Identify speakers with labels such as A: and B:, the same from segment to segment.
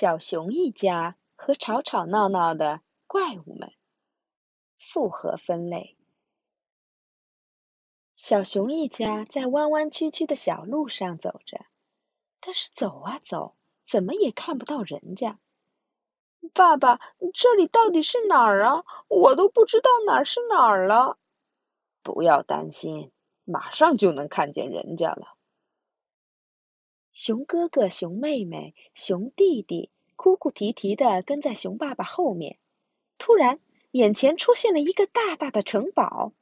A: 小熊一家和吵吵闹闹的怪物们，复合分类。小熊一家在弯弯曲曲的小路上走着，但是走啊走，怎么也看不到人家。
B: 爸爸，这里到底是哪儿啊？我都不知道哪儿是哪儿了。
C: 不要担心，马上就能看见人家了。
A: 熊哥哥、熊妹妹、熊弟弟哭哭啼啼的跟在熊爸爸后面。突然，眼前出现了一个大大的城堡。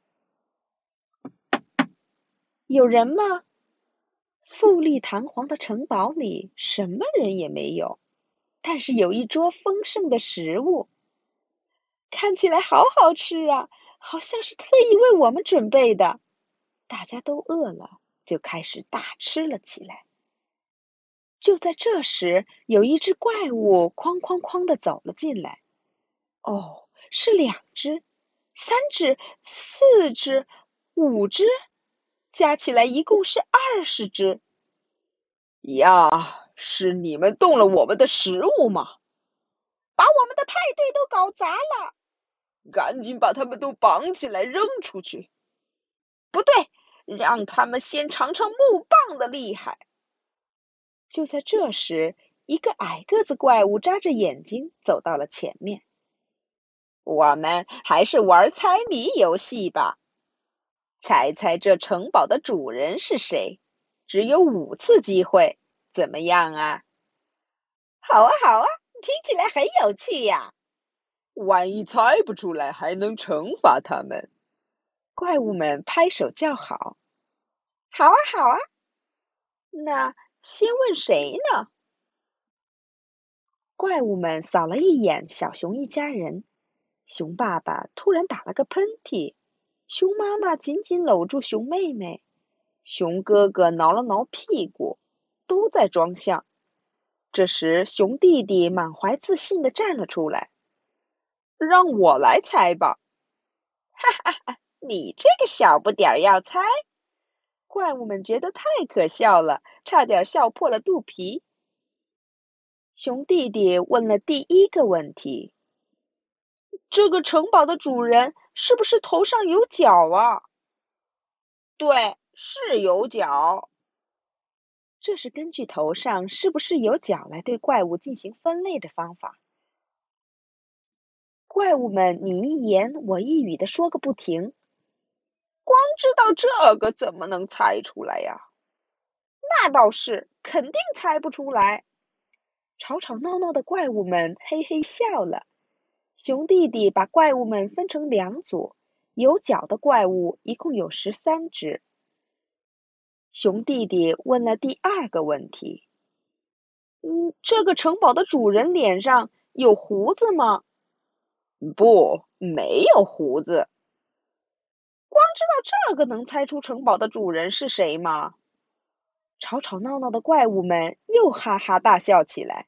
A: 有人吗？富丽堂皇的城堡里什么人也没有，但是有一桌丰盛的食物，看起来好好吃啊，好像是特意为我们准备的。大家都饿了，就开始大吃了起来。就在这时，有一只怪物哐哐哐的走了进来。哦，是两只、三只、四只、五只，加起来一共是二十只。
C: 呀，是你们动了我们的食物吗？
B: 把我们的派对都搞砸了！
C: 赶紧把他们都绑起来扔出去！
B: 不对，让他们先尝尝木棒的厉害。
A: 就在这时，一个矮个子怪物眨着眼睛走到了前面。
C: 我们还是玩猜谜游戏吧，猜猜这城堡的主人是谁？只有五次机会，怎么样啊？
B: 好啊，好啊，听起来很有趣呀。
C: 万一猜不出来，还能惩罚他们。
A: 怪物们拍手叫好。
B: 好啊，好啊。
A: 那。先问谁呢？怪物们扫了一眼小熊一家人，熊爸爸突然打了个喷嚏，熊妈妈紧紧搂住熊妹妹，熊哥哥挠了挠屁股，都在装像。这时，熊弟弟满怀自信的站了出来：“
C: 让我来猜吧！”
B: 哈哈哈，你这个小不点儿要猜？
A: 怪物们觉得太可笑了，差点笑破了肚皮。熊弟弟问了第一个问题：“
B: 这个城堡的主人是不是头上有角啊？”“
C: 对，是有角。”
A: 这是根据头上是不是有角来对怪物进行分类的方法。怪物们你一言我一语的说个不停。
B: 光知道这个怎么能猜出来呀？
A: 那倒是，肯定猜不出来。吵吵闹闹的怪物们嘿嘿笑了。熊弟弟把怪物们分成两组，有脚的怪物一共有十三只。熊弟弟问了第二个问题：“嗯，这个城堡的主人脸上有胡子吗？”“
C: 不，没有胡子。”
B: 知道这个能猜出城堡的主人是谁吗？
A: 吵吵闹闹的怪物们又哈哈大笑起来。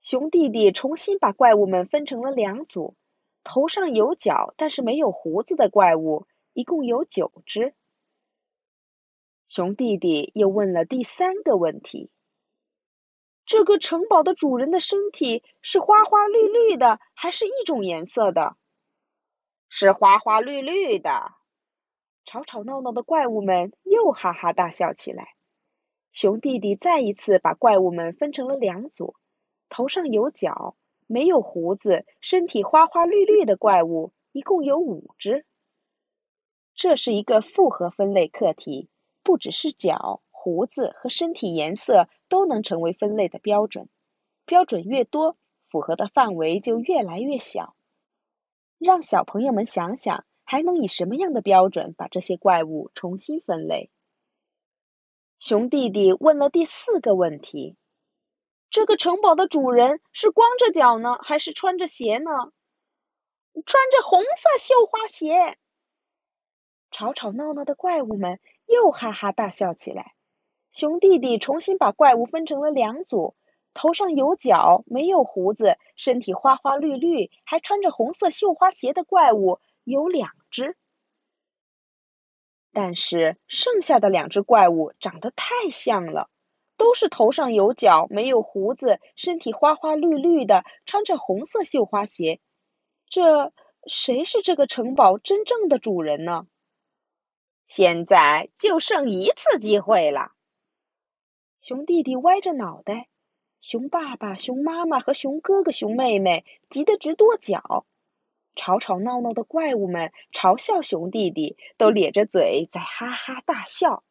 A: 熊弟弟重新把怪物们分成了两组，头上有角但是没有胡子的怪物一共有九只。熊弟弟又问了第三个问题：这个城堡的主人的身体是花花绿绿的，还是一种颜色的？
B: 是花花绿绿的。
A: 吵吵闹闹的怪物们又哈哈大笑起来。熊弟弟再一次把怪物们分成了两组，头上有角、没有胡子、身体花花绿绿的怪物一共有五只。这是一个复合分类课题，不只是角、胡子和身体颜色都能成为分类的标准，标准越多，符合的范围就越来越小。让小朋友们想想。还能以什么样的标准把这些怪物重新分类？熊弟弟问了第四个问题：这个城堡的主人是光着脚呢，还是穿着鞋呢？
B: 穿着红色绣花鞋。
A: 吵吵闹闹的怪物们又哈哈大笑起来。熊弟弟重新把怪物分成了两组：头上有角、没有胡子、身体花花绿绿、还穿着红色绣花鞋的怪物有两。只，但是剩下的两只怪物长得太像了，都是头上有角、没有胡子、身体花花绿绿的，穿着红色绣花鞋。这谁是这个城堡真正的主人呢？
C: 现在就剩一次机会了。
A: 熊弟弟歪着脑袋，熊爸爸、熊妈妈和熊哥哥、熊妹妹急得直跺脚。吵吵闹闹的怪物们嘲笑熊弟弟，都咧着嘴在哈哈大笑。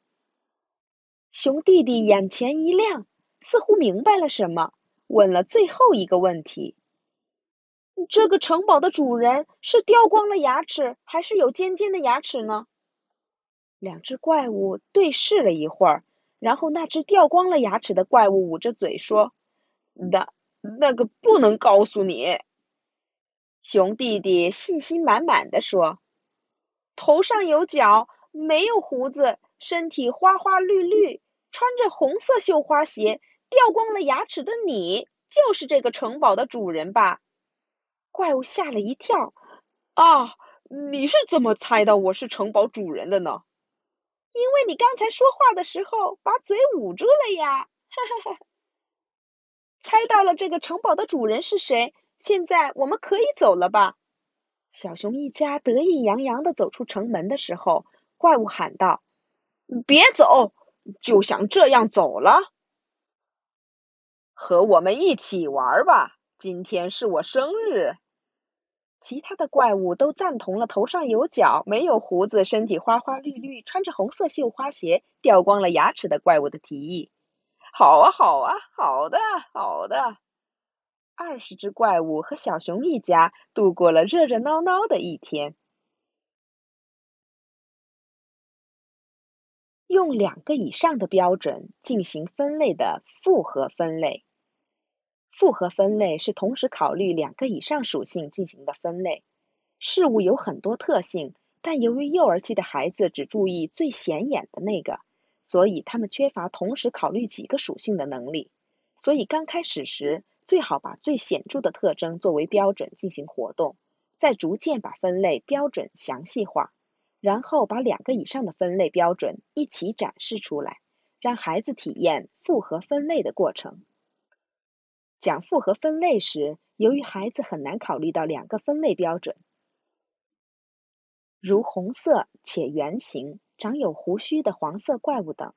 A: 熊弟弟眼前一亮，似乎明白了什么，问了最后一个问题：“这个城堡的主人是掉光了牙齿，还是有尖尖的牙齿呢？”两只怪物对视了一会儿，然后那只掉光了牙齿的怪物捂着嘴说：“
C: 那那个不能告诉你。”
A: 熊弟弟信心满满的说：“头上有角，没有胡子。”身体花花绿绿，穿着红色绣花鞋，掉光了牙齿的你，就是这个城堡的主人吧？怪物吓了一跳，
B: 啊，你是怎么猜到我是城堡主人的呢？
A: 因为你刚才说话的时候把嘴捂住了呀！哈哈哈。猜到了这个城堡的主人是谁，现在我们可以走了吧？小熊一家得意洋洋地走出城门的时候，怪物喊道。
C: 别走，就想这样走了？和我们一起玩吧，今天是我生日。
A: 其他的怪物都赞同了头上有角、没有胡子、身体花花绿绿、穿着红色绣花鞋、掉光了牙齿的怪物的提议。
C: 好啊，好啊，好的，好的。
A: 二十只怪物和小熊一家度过了热热闹闹的一天。用两个以上的标准进行分类的复合分类。复合分类是同时考虑两个以上属性进行的分类。事物有很多特性，但由于幼儿期的孩子只注意最显眼的那个，所以他们缺乏同时考虑几个属性的能力。所以刚开始时，最好把最显著的特征作为标准进行活动，再逐渐把分类标准详细化。然后把两个以上的分类标准一起展示出来，让孩子体验复合分类的过程。讲复合分类时，由于孩子很难考虑到两个分类标准，如红色且圆形、长有胡须的黄色怪物等，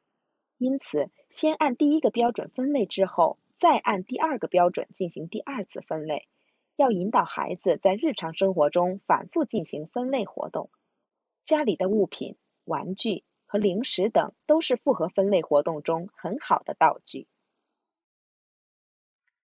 A: 因此先按第一个标准分类之后，再按第二个标准进行第二次分类。要引导孩子在日常生活中反复进行分类活动。家里的物品、玩具和零食等都是复合分类活动中很好的道具。